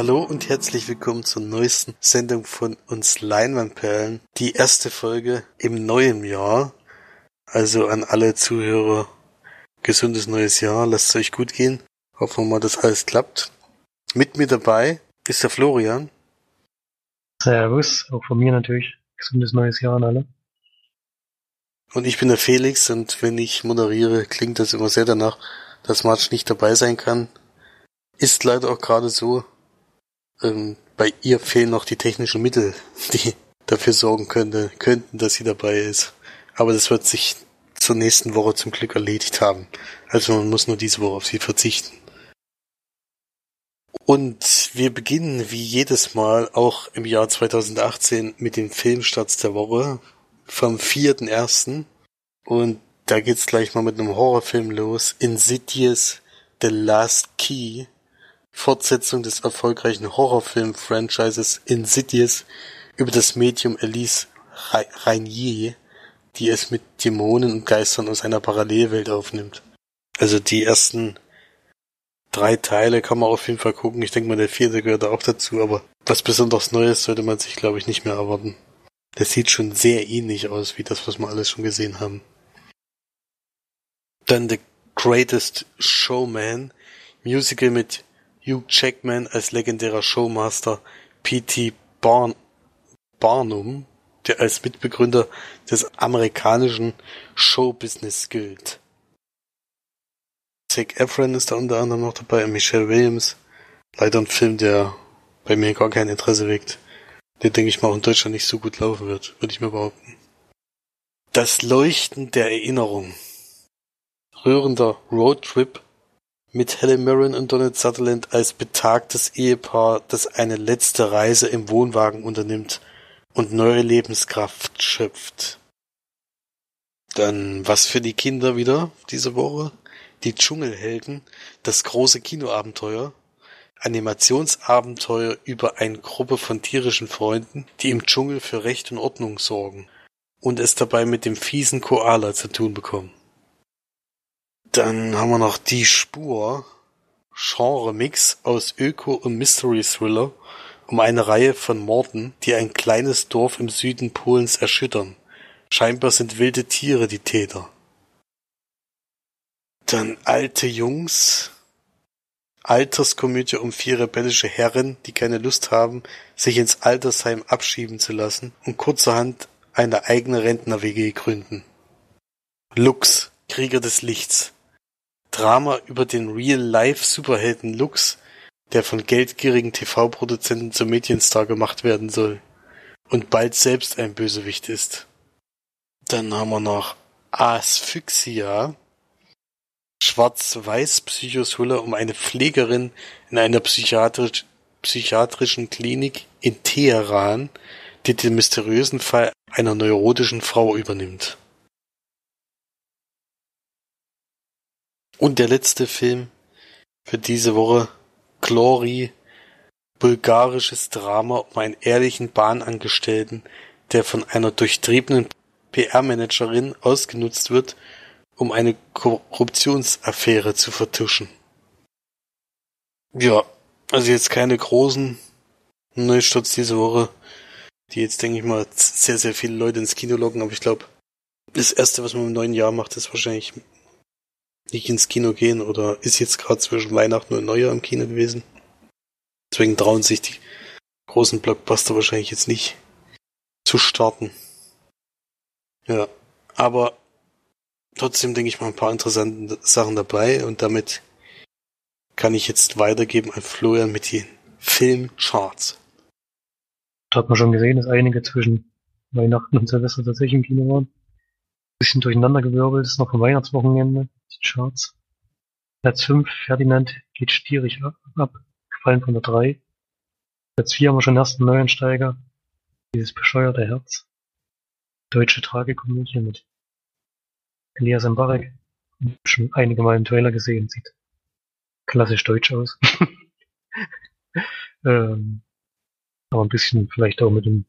Hallo und herzlich willkommen zur neuesten Sendung von uns Leinwandperlen. Die erste Folge im neuen Jahr. Also an alle Zuhörer, gesundes neues Jahr, lasst es euch gut gehen. Hoffen wir mal, dass alles klappt. Mit mir dabei ist der Florian. Servus, auch von mir natürlich. Gesundes neues Jahr an alle. Und ich bin der Felix und wenn ich moderiere, klingt das immer sehr danach, dass March nicht dabei sein kann. Ist leider auch gerade so. Ähm, bei ihr fehlen noch die technischen Mittel, die dafür sorgen könnte, könnten, dass sie dabei ist. Aber das wird sich zur nächsten Woche zum Glück erledigt haben. Also man muss nur diese Woche auf sie verzichten. Und wir beginnen wie jedes Mal auch im Jahr 2018 mit dem Filmstarts der Woche vom 4.1. Und da geht's gleich mal mit einem Horrorfilm los. Insidious The Last Key. Fortsetzung des erfolgreichen Horrorfilm-Franchises Insidious über das Medium Elise Rainier, die es mit Dämonen und Geistern aus einer Parallelwelt aufnimmt. Also die ersten drei Teile kann man auf jeden Fall gucken. Ich denke mal, der vierte gehört auch dazu, aber was besonders Neues sollte man sich, glaube ich, nicht mehr erwarten. Das sieht schon sehr ähnlich aus wie das, was wir alles schon gesehen haben. Dann The Greatest Showman, Musical mit Hugh Jackman als legendärer Showmaster, P.T. Barn Barnum, der als Mitbegründer des amerikanischen Showbusiness gilt. Zac Efron ist da unter anderem noch dabei, Michelle Williams. Leider ein Film, der bei mir gar kein Interesse weckt. Der denke ich mal auch in Deutschland nicht so gut laufen wird, würde ich mir behaupten. Das Leuchten der Erinnerung. Rührender Roadtrip mit Helen Mirren und Donald Sutherland als betagtes Ehepaar, das eine letzte Reise im Wohnwagen unternimmt und neue Lebenskraft schöpft. Dann was für die Kinder wieder diese Woche? Die Dschungelhelden, das große Kinoabenteuer, Animationsabenteuer über eine Gruppe von tierischen Freunden, die im Dschungel für Recht und Ordnung sorgen und es dabei mit dem fiesen Koala zu tun bekommen. Dann haben wir noch Die Spur, Genre-Mix aus Öko- und Mystery-Thriller um eine Reihe von Morden, die ein kleines Dorf im Süden Polens erschüttern. Scheinbar sind wilde Tiere die Täter. Dann Alte Jungs. Alterskomödie um vier rebellische Herren, die keine Lust haben, sich ins Altersheim abschieben zu lassen und kurzerhand eine eigene Rentner-WG gründen. Lux, Krieger des Lichts. Drama über den Real-Life-Superhelden Lux, der von geldgierigen TV-Produzenten zum Medienstar gemacht werden soll und bald selbst ein Bösewicht ist. Dann haben wir noch Asphyxia, Schwarz-Weiß-Psychothriller um eine Pflegerin in einer psychiatrisch, psychiatrischen Klinik in Teheran, die den mysteriösen Fall einer neurotischen Frau übernimmt. Und der letzte Film für diese Woche, Glory, bulgarisches Drama um einen ehrlichen Bahnangestellten, der von einer durchtriebenen PR-Managerin ausgenutzt wird um eine Korruptionsaffäre zu vertuschen. Ja, also jetzt keine großen Neustarts diese Woche, die jetzt, denke ich mal, sehr, sehr viele Leute ins Kino locken, aber ich glaube, das erste, was man im neuen Jahr macht, ist wahrscheinlich nicht ins Kino gehen oder ist jetzt gerade zwischen Weihnachten und Neujahr im Kino gewesen. Deswegen trauen sich die großen Blockbuster wahrscheinlich jetzt nicht zu starten. Ja, aber trotzdem, denke ich mal, ein paar interessante Sachen dabei und damit kann ich jetzt weitergeben an Florian mit den Filmcharts. Da hat man schon gesehen, dass einige zwischen Weihnachten und Silvester tatsächlich im Kino waren. Bisschen durcheinander gewirbelt, ist noch vom Weihnachtswochenende, die Charts. Platz 5, Ferdinand geht stierig ab, gefallen von der 3. Platz 4 haben wir schon den ersten Neuansteiger, dieses bescheuerte Herz. Deutsche Tragikomödie mit Elias Mbarek. Schon einige Mal im Trailer gesehen. Sieht klassisch deutsch aus. ähm, aber ein bisschen vielleicht auch mit dem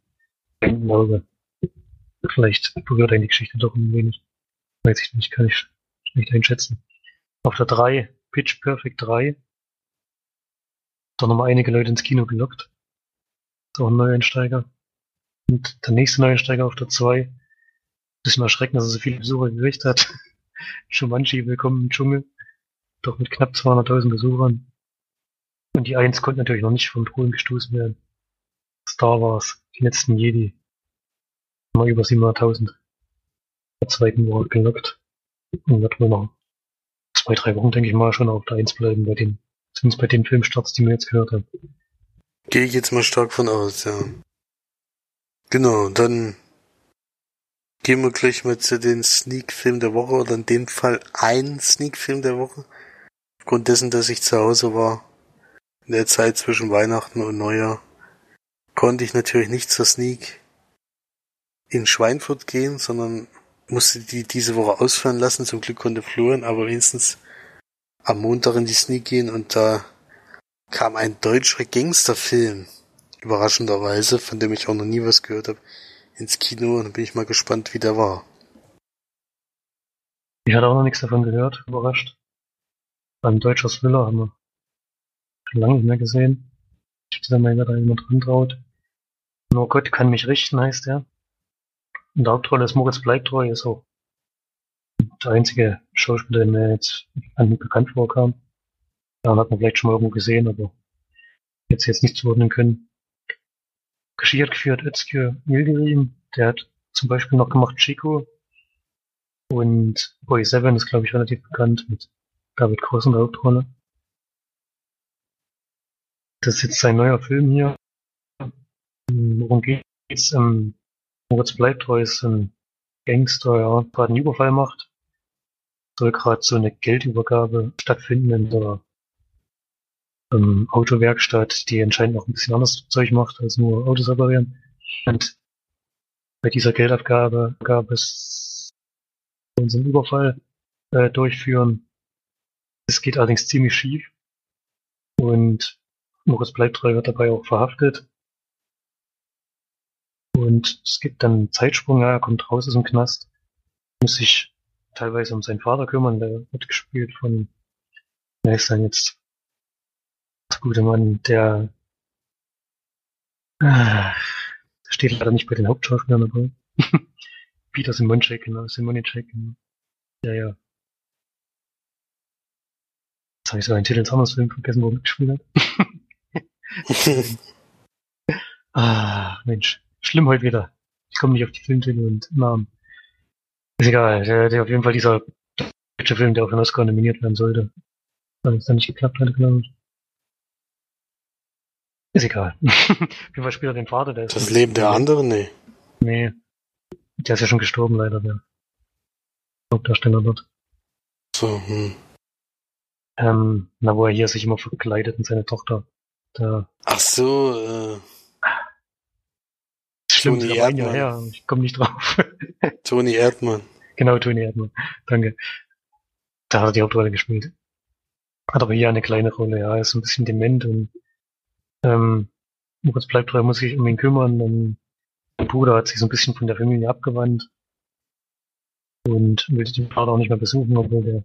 Auge. Vielleicht berührt einen die Geschichte doch ein wenig. Weiß ich nicht, kann ich nicht einschätzen. Auf der 3, Pitch Perfect 3. doch nochmal einige Leute ins Kino gelockt. So ein Neueinsteiger. Und der nächste Neueinsteiger auf der 2. Bisschen erschreckend, dass er so viele Besucher gekriegt hat. Shumanji, willkommen im Dschungel. Doch mit knapp 200.000 Besuchern. Und die 1 konnte natürlich noch nicht vom Thron gestoßen werden. Star Wars, die letzten Jedi. Mal über 700.000. Der zweiten Woche gelockt. Und wird wohl noch zwei, drei Wochen, denke ich mal, schon auf der 1 bleiben bei den, zumindest bei den Filmstarts, die wir jetzt gehört haben. Gehe ich jetzt mal stark von aus, ja. Genau, dann gehen wir gleich mal zu den Sneak-Film der Woche oder in dem Fall ein Sneak-Film der Woche. Aufgrund dessen, dass ich zu Hause war, in der Zeit zwischen Weihnachten und Neujahr, konnte ich natürlich nicht zur Sneak in Schweinfurt gehen, sondern musste die diese Woche ausfallen lassen. Zum Glück konnte Florian aber wenigstens am Montag in die Sneak gehen und da kam ein deutscher Gangsterfilm, überraschenderweise, von dem ich auch noch nie was gehört habe, ins Kino und bin ich mal gespannt, wie der war. Ich hatte auch noch nichts davon gehört, überrascht. Beim deutscher Thriller haben wir schon lange nicht mehr gesehen. Ich weiß nicht, da jemand dran traut. Nur Gott kann mich richten, heißt er. In der Hauptrolle ist Moritz Bleibtreu, ist auch der einzige Schauspieler, der jetzt bekannt vorkam. Ja, hat man vielleicht schon mal irgendwo gesehen, aber jetzt jetzt nicht zuordnen können. Regie hat geführt Özgür Yildirim, der hat zum Beispiel noch gemacht Chico und Boy Seven ist, glaube ich, relativ bekannt mit David Cross in der Hauptrolle. Das ist jetzt sein neuer Film hier. Worum geht's? Ähm, Moritz Bleibtreu ist ein Gangster, ja, gerade einen Überfall macht. Soll gerade so eine Geldübergabe stattfinden in der ähm, Autowerkstatt, die anscheinend noch ein bisschen anderes Zeug macht als nur Autos reparieren. Und bei dieser Geldabgabe gab es unseren Überfall äh, durchführen. Es geht allerdings ziemlich schief. Und Moritz Bleibtreu wird dabei auch verhaftet. Und es gibt dann einen Zeitsprung, ja, er kommt raus aus dem Knast, muss sich teilweise um seinen Vater kümmern, der wird gespielt von, wer ist denn jetzt? Das gute Mann, der, äh, steht leider nicht bei den Hauptschauspielern dabei. Peter Simonczek, genau, Simonczek, genau. Ja, ja. Jetzt habe ich so einen Titel ins anderes Film vergessen, wo er mitgespielt hat. ah, Mensch. Schlimm heute wieder. Ich komme nicht auf die Filmtitel und Namen. Ist egal. Der, der auf jeden Fall dieser deutsche Film, der auf den Oscar nominiert werden sollte. Weil es dann nicht geklappt hat, glaube ich. Ist egal. auf jeden Fall spielt er den Vater, der ist. Das Leben der anderen? Nee. Nee. Der ist ja schon gestorben, leider, der Hauptdarsteller dort. So, hm. Ähm, na, wo er hier sich immer verkleidet und seine Tochter. Da. Ach so, äh. Toni da war ein Erdmann. Jahr her. Ich komme nicht drauf. Toni Erdmann. genau, Toni Erdmann. Danke. Da hat er die Hauptrolle gespielt. Hat aber hier eine kleine Rolle, ja. Er ist ein bisschen dement und ähm, Moritz Bleibtreu muss sich um ihn kümmern. Und sein Bruder hat sich so ein bisschen von der Familie abgewandt und will den Vater auch nicht mehr besuchen, obwohl der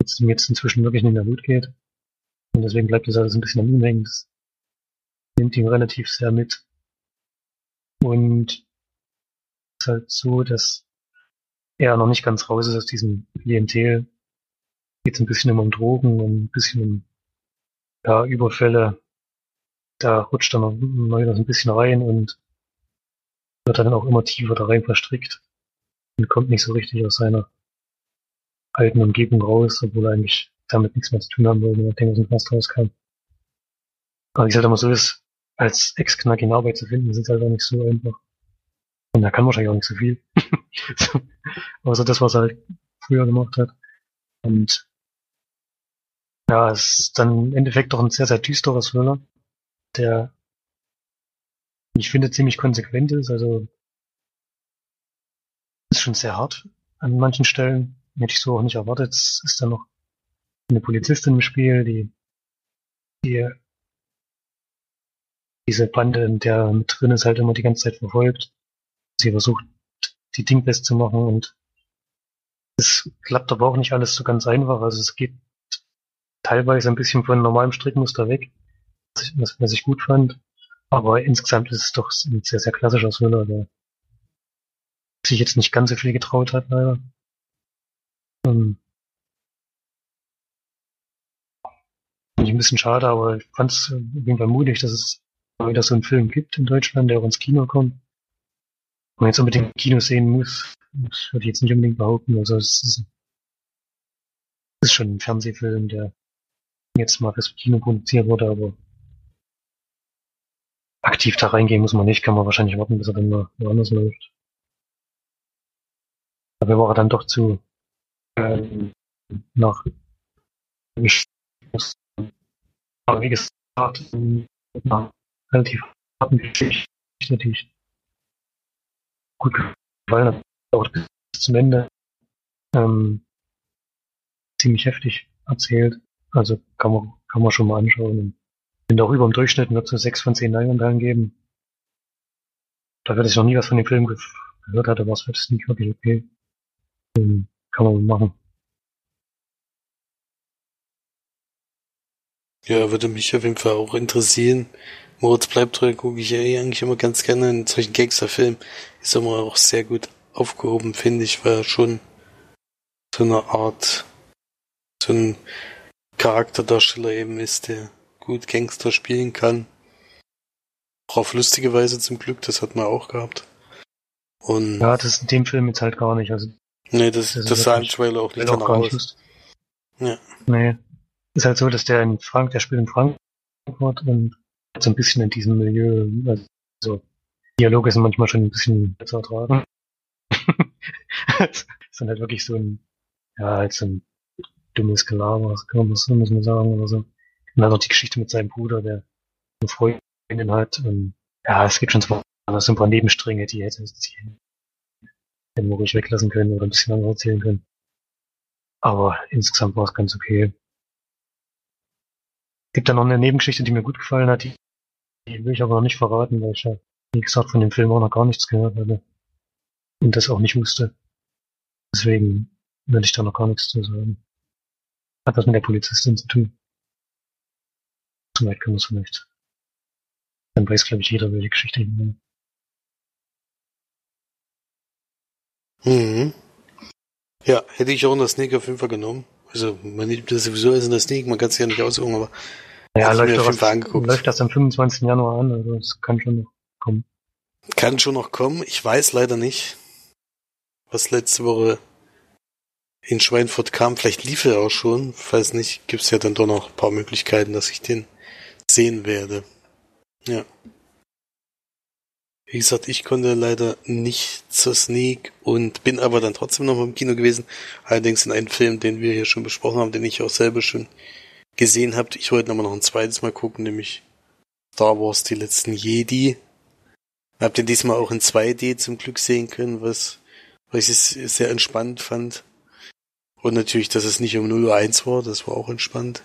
jetzt, jetzt inzwischen wirklich nicht mehr gut geht. Und deswegen bleibt das alles ein bisschen an ihm hängen. Das nimmt ihn relativ sehr mit. Und es ist halt so, dass er noch nicht ganz raus ist aus diesem Klientel. Geht ein bisschen immer um Drogen und ein bisschen um ja, Überfälle. Da rutscht er noch noch ein bisschen rein und wird dann auch immer tiefer da rein verstrickt und kommt nicht so richtig aus seiner alten Umgebung raus, obwohl er eigentlich damit nichts mehr zu tun haben wollte, nachdem er aus dem Knast rauskam. Aber wie es halt immer so ist, als Ex-Knack in Arbeit zu finden, ist es halt auch nicht so einfach. Und er kann wahrscheinlich auch nicht so viel. außer das, was er halt früher gemacht hat. Und ja, es ist dann im Endeffekt doch ein sehr, sehr düsterer Thriller, der ich finde ziemlich konsequent ist, also ist schon sehr hart an manchen Stellen. Hätte ich so auch nicht erwartet. Es ist dann noch eine Polizistin im Spiel, die, die diese Bande, in der mit drin ist, halt immer die ganze Zeit verfolgt. Sie versucht, die Ding best zu machen und es klappt aber auch nicht alles so ganz einfach. Also es geht teilweise ein bisschen von normalem Strickmuster weg. was, was ich gut fand. Aber insgesamt ist es doch ein sehr, sehr klassischer Thriller, der sich jetzt nicht ganz so viel getraut hat, leider. Ähm, ich ein bisschen schade, aber ich fand es auf mutig, dass es mal wieder so einen Film gibt in Deutschland, der auch ins Kino kommt. Wenn man jetzt unbedingt Kino sehen muss, das würde ich jetzt nicht unbedingt behaupten. Also es ist, ist schon ein Fernsehfilm, der jetzt mal fürs Kino produziert wurde, aber aktiv da reingehen muss man nicht, kann man wahrscheinlich warten, bis er dann mal woanders läuft. Aber war er dann doch zu ähm, nach wie gesagt, relativ harten Geschichte, die ich gut gefallen hat, auch bis zum Ende ähm, ziemlich heftig erzählt. Also kann man, kann man schon mal anschauen. Und bin auch über dem Durchschnitt wird so sechs von zehn Leinwandhallen geben. Da werde ich noch nie was von dem Film gehört hatte, war es nicht wirklich okay. Ähm, kann man machen. Ja, würde mich auf jeden Fall auch interessieren. Moritz bleibt treu, gucke ich ja eh eigentlich immer ganz gerne in solchen Gangsterfilmen. Ist immer auch sehr gut aufgehoben, finde ich, weil er schon so eine Art, so ein Charakterdarsteller eben ist, der gut Gangster spielen kann. Auch auf lustige Weise zum Glück, das hat man auch gehabt. Und ja, das ist in dem Film jetzt halt gar nicht. Also, nee, das, das, das sah im Trailer auch nicht danach aus. Ja. Nee. Ist halt so, dass der in Frank, der spielt in Frankfurt und so ein bisschen in diesem Milieu, also Dialoge sind manchmal schon ein bisschen zu ertragen. sind halt wirklich so ein, ja, halt so ein dummes Gelaber, kann man, so muss man sagen, oder so. Und dann noch die Geschichte mit seinem Bruder, der eine Freundin hat. Und, ja, es gibt schon so, ein paar Nebenstränge, die hätte die wir ruhig weglassen können oder ein bisschen länger erzählen können. Aber insgesamt war es ganz okay. Gibt da noch eine Nebengeschichte, die mir gut gefallen hat, die, die will ich aber noch nicht verraten, weil ich ja, wie gesagt, von dem Film auch noch gar nichts gehört hatte. Und das auch nicht wusste. Deswegen will ich da noch gar nichts zu sagen. Hat was mit der Polizistin zu tun. So weit können wir es vielleicht. Dann weiß, glaube ich, jeder, welche Geschichte ich meine. Mhm. Ja, hätte ich auch in der Sneak auf jeden Fall genommen. Also man nimmt das sowieso als in der Sneak, man kann es ja nicht aussuchen, aber ja, läuft, angeguckt. läuft das am 25. Januar an, also es kann schon noch kommen. Kann schon noch kommen. Ich weiß leider nicht, was letzte Woche in Schweinfurt kam. Vielleicht lief er auch schon. Falls nicht, gibt's ja dann doch noch ein paar Möglichkeiten, dass ich den sehen werde. Ja. Wie gesagt, ich konnte leider nicht zur Sneak und bin aber dann trotzdem noch mal im Kino gewesen. Allerdings in einem Film, den wir hier schon besprochen haben, den ich auch selber schon gesehen habe. Ich wollte aber noch ein zweites Mal gucken, nämlich Star Wars Die letzten Jedi. Hab den diesmal auch in 2D zum Glück sehen können, was, was ich sehr entspannt fand. Und natürlich, dass es nicht um 0 Uhr 1 war, das war auch entspannt.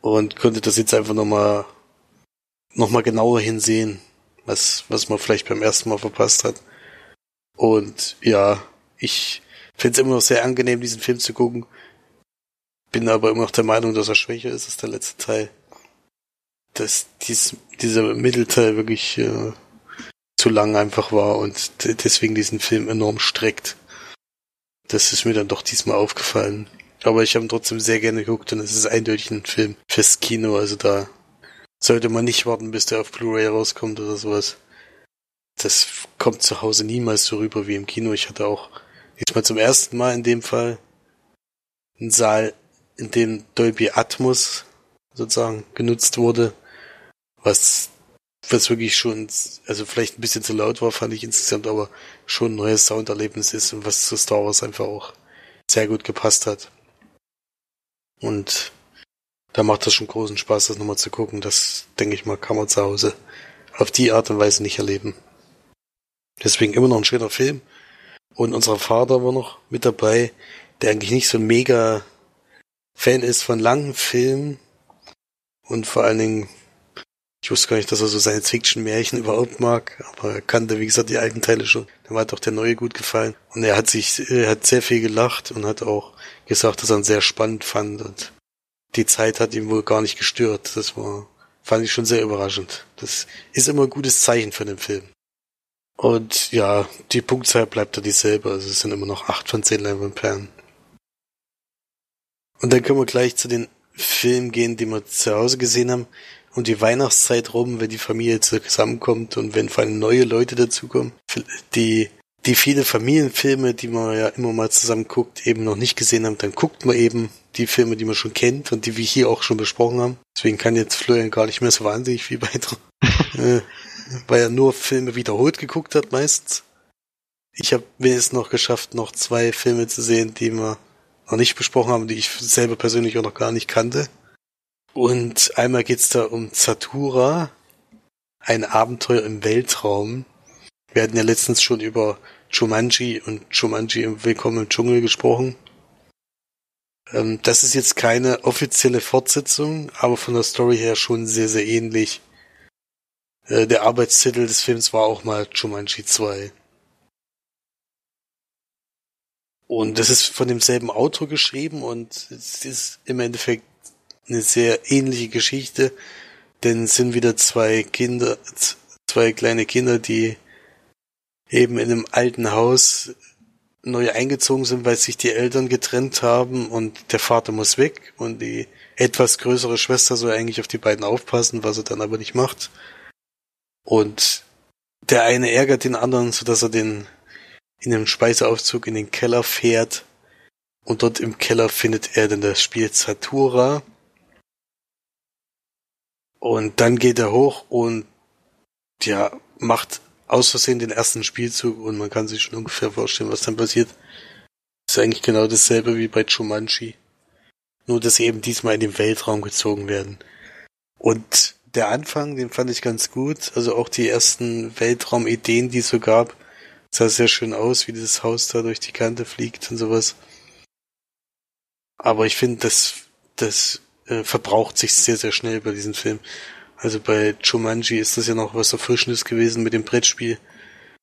Und konnte das jetzt einfach nochmal noch mal genauer hinsehen, was, was man vielleicht beim ersten Mal verpasst hat. Und ja, ich finde es immer noch sehr angenehm, diesen Film zu gucken. Bin aber immer noch der Meinung, dass er schwächer ist als der letzte Teil. Dass dies, dieser Mittelteil wirklich äh, zu lang einfach war und deswegen diesen Film enorm streckt. Das ist mir dann doch diesmal aufgefallen. Aber ich habe ihn trotzdem sehr gerne geguckt und es ist eindeutig ein Film fürs Kino. Also da sollte man nicht warten, bis der auf Blu-ray rauskommt oder sowas. Das kommt zu Hause niemals so rüber wie im Kino. Ich hatte auch jetzt mal zum ersten Mal in dem Fall einen Saal, in dem Dolby Atmos sozusagen genutzt wurde, was was wirklich schon, also vielleicht ein bisschen zu laut war, fand ich insgesamt, aber schon ein neues Sounderlebnis ist und was zu Star Wars einfach auch sehr gut gepasst hat. Und da macht das schon großen Spaß, das nochmal zu gucken. Das, denke ich mal, kann man zu Hause auf die Art und Weise nicht erleben. Deswegen immer noch ein schöner Film. Und unser Vater war noch mit dabei, der eigentlich nicht so mega Fan ist von langen Filmen und vor allen Dingen, ich wusste gar nicht, dass er so Science-Fiction-Märchen überhaupt mag, aber er kannte, wie gesagt, die alten Teile schon. Dem hat auch der neue gut gefallen. Und er hat sich, er hat sehr viel gelacht und hat auch gesagt, dass er ihn sehr spannend fand und die Zeit hat ihn wohl gar nicht gestört. Das war fand ich schon sehr überraschend. Das ist immer ein gutes Zeichen für den Film. Und ja, die Punktzahl bleibt da dieselbe, also es sind immer noch acht von zehn Leinwandperlen. Und dann können wir gleich zu den Filmen gehen, die wir zu Hause gesehen haben. Und die Weihnachtszeit rum, wenn die Familie zusammenkommt und wenn vor allem neue Leute dazukommen, die die viele Familienfilme, die man ja immer mal zusammen guckt, eben noch nicht gesehen haben, dann guckt man eben die Filme, die man schon kennt und die wir hier auch schon besprochen haben. Deswegen kann jetzt Florian gar nicht mehr so wahnsinnig viel weiter, äh, weil er nur Filme wiederholt geguckt hat meistens. Ich habe mir es noch geschafft, noch zwei Filme zu sehen, die wir noch nicht besprochen haben, die ich selber persönlich auch noch gar nicht kannte. Und einmal geht's da um Zatura, ein Abenteuer im Weltraum. Wir hatten ja letztens schon über Jumanji und Jumanji im Willkommen im Dschungel gesprochen. Ähm, das ist jetzt keine offizielle Fortsetzung, aber von der Story her schon sehr, sehr ähnlich. Äh, der Arbeitstitel des Films war auch mal Jumanji 2. Und das ist von demselben Autor geschrieben und es ist im Endeffekt eine sehr ähnliche Geschichte, denn es sind wieder zwei Kinder, zwei kleine Kinder, die eben in einem alten Haus neu eingezogen sind, weil sich die Eltern getrennt haben und der Vater muss weg und die etwas größere Schwester soll eigentlich auf die beiden aufpassen, was er dann aber nicht macht. Und der eine ärgert den anderen, so dass er den in einem Speiseaufzug in den Keller fährt und dort im Keller findet er dann das Spiel Satura. Und dann geht er hoch und ja, macht aus Versehen den ersten Spielzug und man kann sich schon ungefähr vorstellen, was dann passiert. ist eigentlich genau dasselbe wie bei Chumanchi. Nur, dass sie eben diesmal in den Weltraum gezogen werden. Und der Anfang, den fand ich ganz gut. Also auch die ersten Weltraumideen, die es so gab, sah sehr schön aus, wie dieses Haus da durch die Kante fliegt und sowas. Aber ich finde, das, das äh, verbraucht sich sehr, sehr schnell bei diesem Film. Also bei Jumanji ist das ja noch was Erfrischendes gewesen mit dem Brettspiel.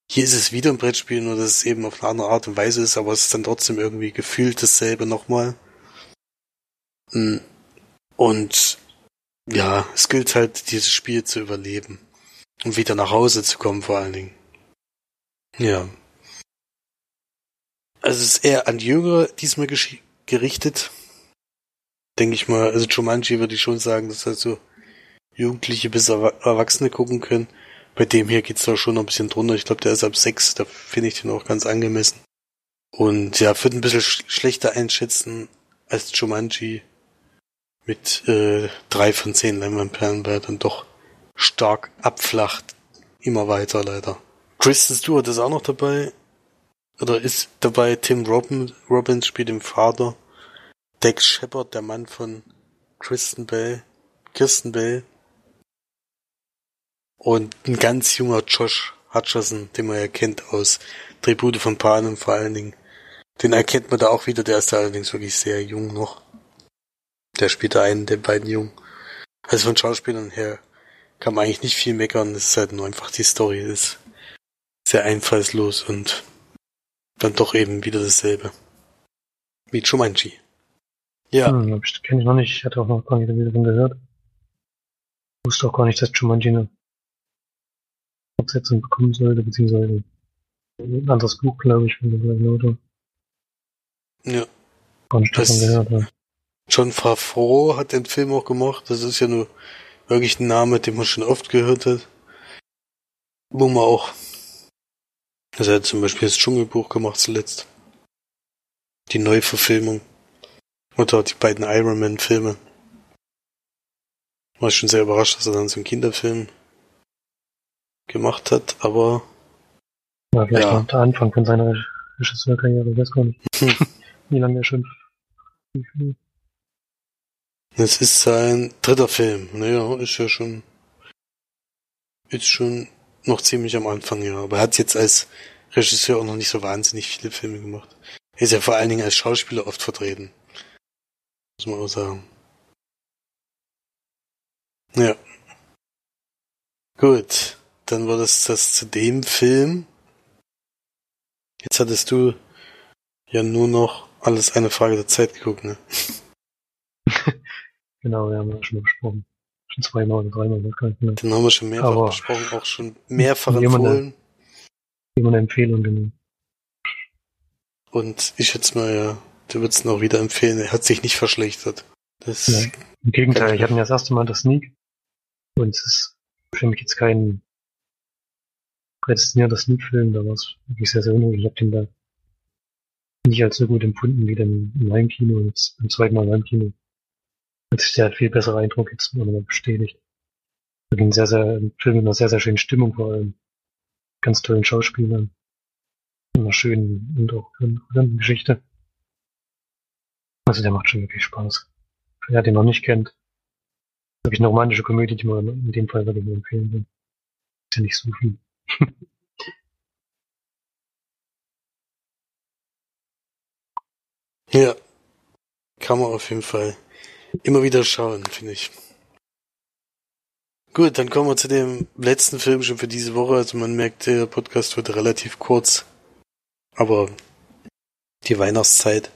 Hier ist es wieder ein Brettspiel, nur dass es eben auf eine andere Art und Weise ist, aber es ist dann trotzdem irgendwie gefühlt dasselbe nochmal. Hm. Und ja, es gilt halt, dieses Spiel zu überleben. Und wieder nach Hause zu kommen, vor allen Dingen. Ja. Also es ist eher an Jüngere diesmal gerichtet. Denke ich mal. Also Jumanji würde ich schon sagen, dass halt so Jugendliche bis Erwachsene gucken können. Bei dem hier geht's da schon noch ein bisschen drunter. Ich glaube, der ist ab sechs, da finde ich den auch ganz angemessen. Und ja, wird ein bisschen sch schlechter einschätzen als Jumanji mit äh, drei von zehn Leinwandperlen, weil er dann doch stark abflacht. Immer weiter leider. Kristen Stewart ist auch noch dabei. Oder ist dabei. Tim Robin, Robbins spielt den Vater. Dex Shepard, der Mann von Kristen Bell. Kirsten Bell. Und ein ganz junger Josh Hutcherson, den man ja kennt aus Tribute von Panem vor allen Dingen. Den erkennt man da auch wieder, der ist da allerdings wirklich sehr jung noch. Der spielt da einen der beiden Jungen. Also von Schauspielern her kann man eigentlich nicht viel meckern, es ist halt nur einfach die Story ist sehr einfallslos und dann doch eben wieder dasselbe. Wie Jumanji. Ja. Hm, kenne ich noch nicht, ich hatte auch noch gar nicht davon gehört. Ich wusste auch gar nicht, dass Jumanji eine Fortsetzung bekommen sollte, beziehungsweise ein anderes Buch, glaube ich, von der gleichen Autor. Ja. Gar nicht davon gehört, ja. John Favreau hat den Film auch gemacht. Das ist ja nur wirklich ein Name, den man schon oft gehört hat. Wo man auch also er hat zum Beispiel das Dschungelbuch gemacht zuletzt. Die Neuverfilmung. Oder die beiden Iron Man Filme. War schon sehr überrascht, dass er dann so einen Kinderfilm gemacht hat, aber. Ja, vielleicht ja. der Anfang von seiner Regisseurkarriere, ich weiß gar nicht. Wie lange er schon. Es ist sein dritter Film. Naja, ist ja schon. Ist schon noch ziemlich am Anfang, ja. Aber er hat jetzt als Regisseur auch noch nicht so wahnsinnig viele Filme gemacht. Er ist ja vor allen Dingen als Schauspieler oft vertreten. Muss man auch sagen. Ja. Gut. Dann war das das zu dem Film. Jetzt hattest du ja nur noch alles eine Frage der Zeit geguckt, ne? genau, wir haben das schon besprochen. Schon zweimal oder dreimal, nicht mehr. Den haben wir schon mehrfach Aber- besprochen, auch schon mehrfach Jemand- empfohlen. Eine Empfehlung, genau. Und ich schätze mal, ja, du würdest ihn auch wieder empfehlen. Er hat sich nicht verschlechtert. Das Ja. Im Gegenteil, ich hatte ihn das erste Mal das Sneak. Und es ist für mich jetzt kein prädestinierter Sneak-Film, da war es wirklich sehr, sehr unruhig. Ich habe den da nicht als so gut empfunden wie dann im Heimkino und beim zweiten Mal im Heimkino. Hat sich der halt viel besserer Eindruck jetzt nochmal bestätigt. Ein sehr, sehr, ein Film mit einer sehr, sehr schönen Stimmung vor allem. Ganz tollen Schauspielern. Einer schönen und auch interessanten Geschichte. Also der macht schon wirklich Spaß. Wer den noch nicht kennt, wirklich eine romantische Komödie, die man in dem Fall wirklich empfehlen will. Ist ja nicht so viel. Ja. Kann man auf jeden Fall immer wieder schauen, finde ich. Gut, dann kommen wir zu dem letzten Film schon für diese Woche. Also man merkt, der Podcast wird relativ kurz. Aber die Weihnachtszeit.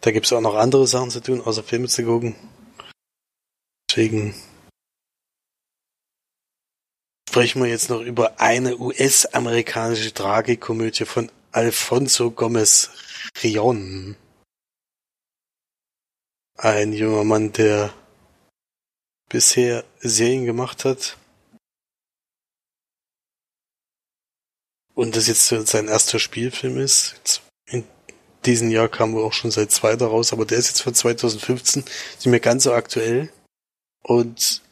Da gibt's auch noch andere Sachen zu tun, außer Filme zu gucken. Deswegen sprechen wir jetzt noch über eine US-amerikanische Tragikomödie von Alfonso Gomez Rion. Ein junger Mann, der bisher Serien gemacht hat. Und das jetzt sein erster Spielfilm ist. In diesem Jahr kam wohl auch schon seit zweiter raus, aber der ist jetzt von 2015, ist mehr ganz so aktuell. Und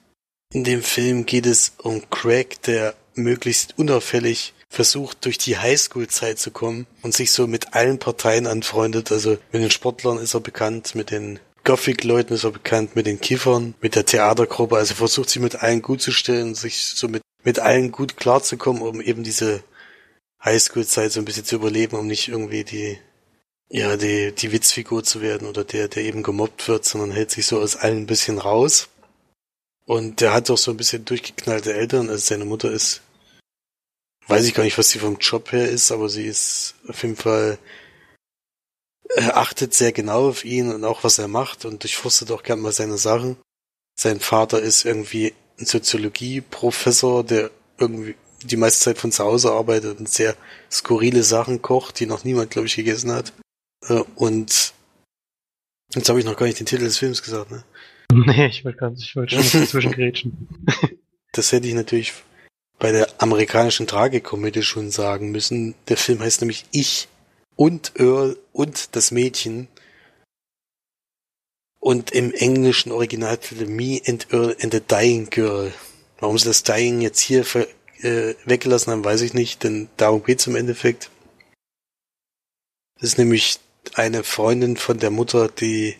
in dem Film geht es um Craig, der möglichst unauffällig versucht, durch die Highschool-Zeit zu kommen und sich so mit allen Parteien anfreundet. Also mit den Sportlern ist er bekannt, mit den Gothic-Leuten ist er bekannt, mit den Kiffern, mit der Theatergruppe. Also versucht sich mit allen gut zu stellen, sich so mit, mit allen gut klarzukommen, um eben diese Highschool-Zeit so ein bisschen zu überleben, um nicht irgendwie die, ja, die, die Witzfigur zu werden oder der, der eben gemobbt wird, sondern hält sich so aus allen ein bisschen raus. Und der hat auch so ein bisschen durchgeknallte Eltern. Also seine Mutter ist, weiß ich gar nicht, was sie vom Job her ist, aber sie ist auf jeden Fall, achtet sehr genau auf ihn und auch was er macht und durchforstet auch gern mal seine Sachen. Sein Vater ist irgendwie ein Soziologie-Professor, der irgendwie die meiste Zeit von zu Hause arbeitet und sehr skurrile Sachen kocht, die noch niemand, glaube ich, gegessen hat. Äh, Und jetzt habe ich noch gar nicht den Titel des Films gesagt, ne? Nee, ich wollte ganz, ich wollte schon dazwischen grätschen. Das hätte ich natürlich bei der amerikanischen Tragikomödie schon sagen müssen. Der Film heißt nämlich Ich und Earl und das Mädchen. Und im englischen Originaltitel Me and Earl and the Dying Girl. Warum sie das Dying jetzt hier äh, weggelassen haben, weiß ich nicht, denn darum geht's im Endeffekt. Das ist nämlich eine Freundin von der Mutter, die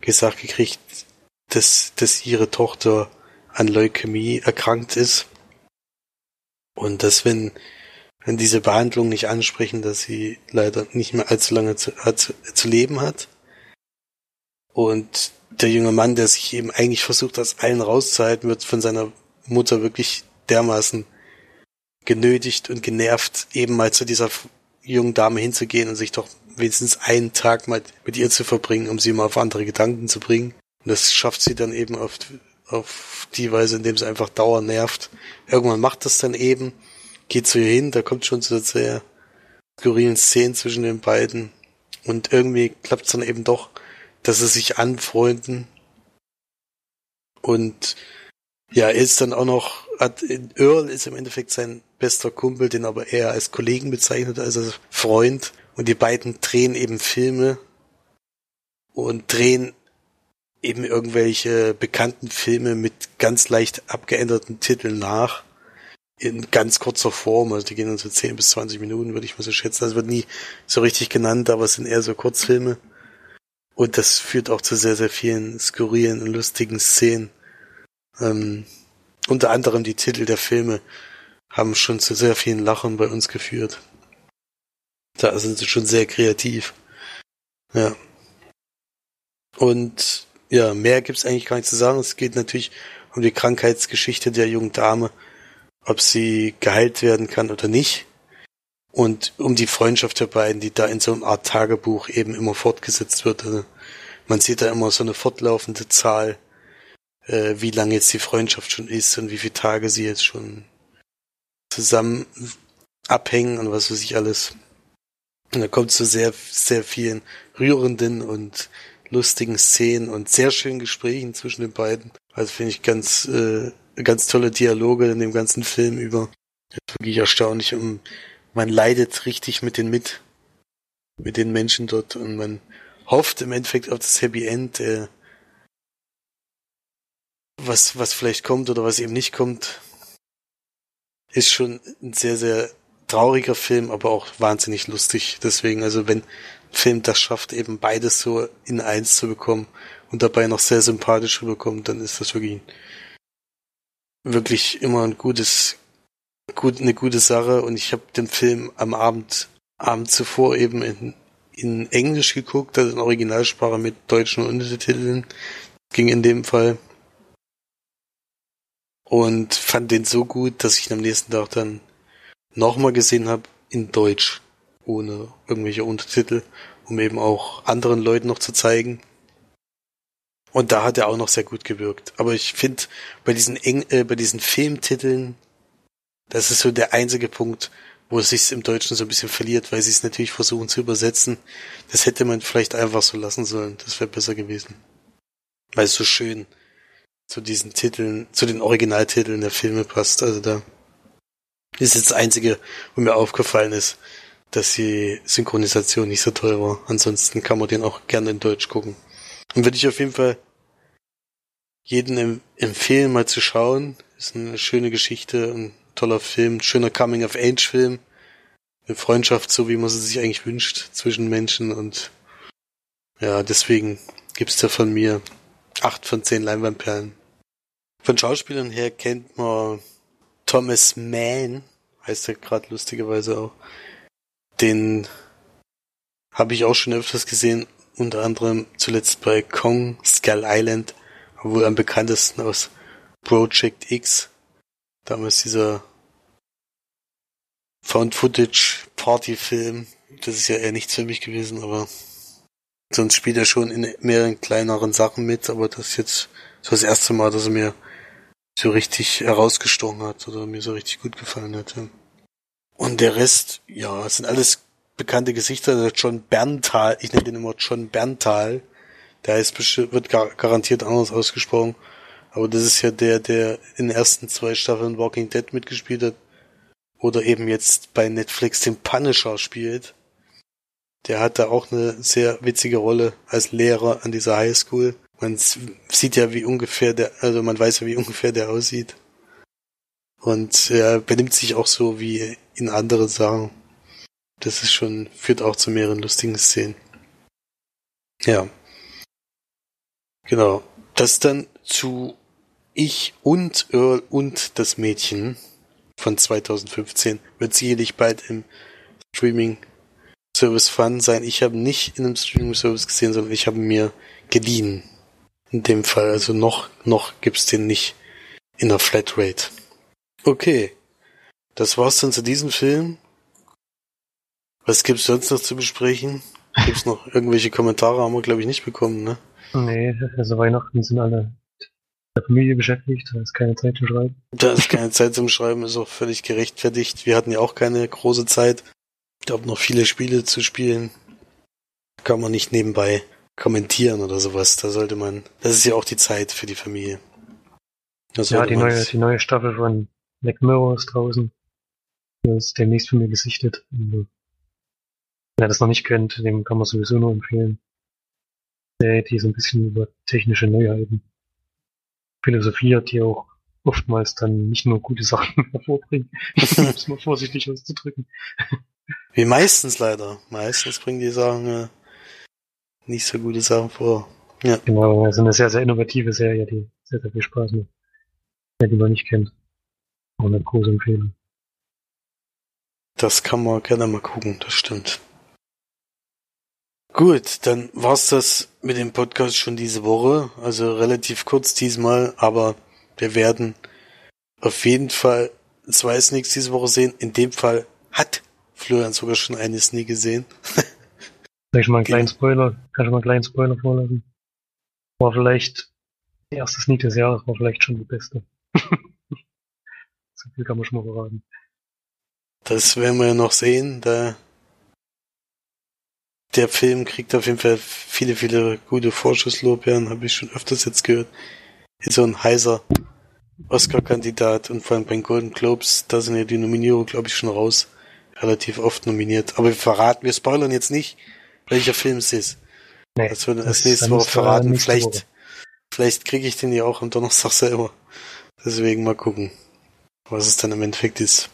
gesagt gekriegt, dass, dass ihre Tochter an Leukämie erkrankt ist. Und dass wenn, wenn diese Behandlung nicht ansprechen, dass sie leider nicht mehr allzu lange zu, hat, zu, zu leben hat. Und der junge Mann, der sich eben eigentlich versucht, aus allen rauszuhalten, wird von seiner Mutter wirklich dermaßen genötigt und genervt, eben mal zu dieser jungen Dame hinzugehen und sich doch wenigstens einen Tag mal mit ihr zu verbringen, um sie mal auf andere Gedanken zu bringen. Und das schafft sie dann eben auf, auf die Weise, indem sie einfach dauernd nervt. Irgendwann macht das dann eben, geht zu ihr hin, da kommt schon zu sehr skurrilen Szenen zwischen den beiden. Und irgendwie klappt es dann eben doch, dass sie sich anfreunden. Und ja, er ist dann auch noch, hat, Earl ist im Endeffekt sein bester Kumpel, den aber eher als Kollegen bezeichnet als als Freund. Und die beiden drehen eben Filme und drehen eben irgendwelche bekannten Filme mit ganz leicht abgeänderten Titeln nach. In ganz kurzer Form, also die gehen dann so 10 bis 20 Minuten, würde ich mal so schätzen. Das wird nie so richtig genannt, aber es sind eher so Kurzfilme. Und das führt auch zu sehr, sehr vielen skurrilen und lustigen Szenen. Ähm, unter anderem die Titel der Filme haben schon zu sehr vielen Lachen bei uns geführt. Da sind sie schon sehr kreativ. Ja. Und ja, mehr gibt's eigentlich gar nicht zu sagen. Es geht natürlich um die Krankheitsgeschichte der jungen Dame, ob sie geheilt werden kann oder nicht. Und um die Freundschaft der beiden, die da in so einer Art Tagebuch eben immer fortgesetzt wird. Also man sieht da immer so eine fortlaufende Zahl äh, wie lange jetzt die Freundschaft schon ist und wie viele Tage sie jetzt schon zusammen abhängen und was weiß ich alles. Und da kommt zu sehr, sehr vielen rührenden und lustigen Szenen und sehr schönen Gesprächen zwischen den beiden. Also finde ich ganz, äh, ganz tolle Dialoge in dem ganzen Film über. Wirklich erstaunlich und man leidet richtig mit den mit, mit den Menschen dort und man hofft im Endeffekt auf das Happy End, äh, was, was vielleicht kommt oder was eben nicht kommt, ist schon ein sehr, sehr trauriger Film, aber auch wahnsinnig lustig. Deswegen, also wenn ein Film das schafft, eben beides so in eins zu bekommen und dabei noch sehr sympathisch rüberkommt, dann ist das wirklich, wirklich immer ein gutes, gut, eine gute Sache. Und ich habe den Film am Abend, Abend zuvor eben in, in Englisch geguckt, also in Originalsprache mit deutschen Untertiteln. Ging in dem Fall und fand den so gut, dass ich ihn am nächsten Tag dann nochmal gesehen habe in Deutsch, ohne irgendwelche Untertitel, um eben auch anderen Leuten noch zu zeigen. Und da hat er auch noch sehr gut gewirkt. Aber ich finde, bei diesen Eng äh, bei diesen Filmtiteln, das ist so der einzige Punkt, wo es sich im Deutschen so ein bisschen verliert, weil sie es natürlich versuchen zu übersetzen. Das hätte man vielleicht einfach so lassen sollen. Das wäre besser gewesen. Weil es so schön zu diesen Titeln, zu den Originaltiteln der Filme passt. Also da ist jetzt das Einzige, wo mir aufgefallen ist, dass die Synchronisation nicht so toll war. Ansonsten kann man den auch gerne in Deutsch gucken. Und würde ich auf jeden Fall jeden empfehlen, mal zu schauen. Ist eine schöne Geschichte, ein toller Film, schöner Coming-of-Age-Film. Eine Freundschaft, so wie man sie sich eigentlich wünscht, zwischen Menschen und ja, deswegen gibt's da von mir acht von zehn Leinwandperlen. Von Schauspielern her kennt man Thomas Mann, heißt er gerade lustigerweise auch. Den habe ich auch schon öfters gesehen, unter anderem zuletzt bei Kong Skull Island, wohl am bekanntesten aus Project X. Damals dieser Found Footage Party Film. Das ist ja eher nichts für mich gewesen, aber sonst spielt er schon in mehreren kleineren Sachen mit, aber das ist jetzt so das erste Mal, dass er mir so richtig herausgestochen hat oder mir so richtig gut gefallen hat. Und der Rest, ja, sind alles bekannte Gesichter. Der John Berntal, ich nenne den immer John Berntal, der bestimmt, wird gar, garantiert anders ausgesprochen. Aber das ist ja der, der in den ersten zwei Staffeln Walking Dead mitgespielt hat. Oder eben jetzt bei Netflix den Punisher spielt. Der hat da auch eine sehr witzige Rolle als Lehrer an dieser Highschool. Man sieht ja, wie ungefähr der, also man weiß ja, wie ungefähr der aussieht. Und er benimmt sich auch so wie in anderen Sachen. Das ist schon, führt auch zu mehreren lustigen Szenen. Ja. Genau. Das dann zu Ich und Earl und das Mädchen von 2015 wird sicherlich bald im Streaming Service Fun sein. Ich habe nicht in einem Streaming Service gesehen, sondern ich habe mir geliehen. In dem Fall, also noch, noch gibt's den nicht in der Flatrate. Okay. Das war's dann zu diesem Film. Was gibt's sonst noch zu besprechen? Gibt's noch irgendwelche Kommentare? Haben wir, glaube ich, nicht bekommen, ne? Nee, also Weihnachten sind alle der Familie beschäftigt, da ist keine Zeit zum Schreiben. Da ist keine Zeit zum Schreiben, ist auch völlig gerechtfertigt. Wir hatten ja auch keine große Zeit. Ich glaube, noch viele Spiele zu spielen. Kann man nicht nebenbei kommentieren oder sowas. Da sollte man, das ist ja auch die Zeit für die Familie. ja, die neue, die neue Staffel von Black Mirror ist draußen. Das ist demnächst von mir gesichtet. Und, wer das noch nicht kennt, dem kann man sowieso nur empfehlen. Der, die so ein bisschen über technische Neuheiten philosophiert, die auch oftmals dann nicht nur gute Sachen hervorbringen, um es mal vorsichtig auszudrücken. Wie meistens leider. Meistens bringen die Sachen äh, nicht so gute Sachen vor. Ja. Genau, also eine sehr, sehr innovative Serie, die sehr, sehr viel Spaß macht. Wer die man nicht kennt. Auch eine große Empfehlung. Das kann man gerne mal gucken, das stimmt. Gut, dann war's das mit dem Podcast schon diese Woche. Also relativ kurz diesmal, aber wir werden auf jeden Fall zwei Sneaks diese Woche sehen. In dem Fall hat Florian sogar schon eine Sneak gesehen. Soll ich mal einen kleinen Spoiler, kann ich mal einen kleinen Spoiler vorlassen? War vielleicht Die erste Sneak des Jahres war vielleicht schon die beste. so viel kann man schon mal verraten. Das werden wir ja noch sehen. Da der Film kriegt auf jeden Fall viele, viele gute Vorschusslorbeeren, habe ich schon öfters jetzt gehört. Ist so ein heißer Oscar-Kandidat und vor allem bei den Golden Globes, da sind ja die Nominierungen, glaube ich, schon raus. Relativ oft nominiert. Aber wir verraten, wir spoilern jetzt nicht, welcher Film es ist. Nee, das wird erst nächste Woche verraten. Vielleicht, Woche. vielleicht kriege ich den ja auch am Donnerstag selber. Deswegen mal gucken, was es dann im Endeffekt ist.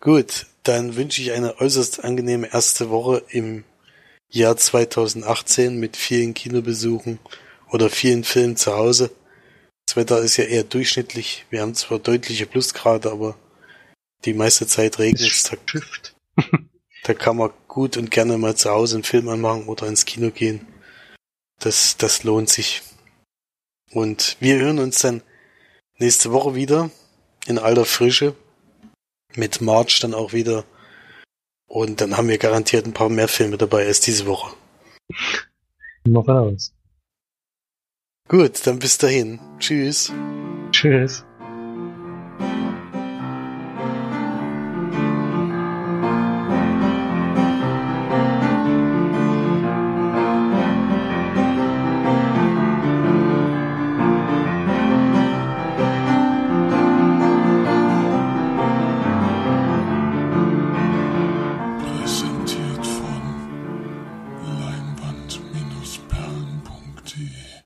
Gut, dann wünsche ich eine äußerst angenehme erste Woche im Jahr 2018 mit vielen Kinobesuchen oder vielen Filmen zu Hause. Das Wetter ist ja eher durchschnittlich. Wir haben zwar deutliche Plusgrade, aber die meiste Zeit regnet es. Da, da kann man gut und gerne mal zu Hause einen Film anmachen oder ins Kino gehen. Das, das lohnt sich. Und wir hören uns dann nächste Woche wieder in alter Frische mit March dann auch wieder. Und dann haben wir garantiert ein paar mehr Filme dabei als diese Woche. Noch raus. Gut, dann bis dahin. Tschüss. Tschüss.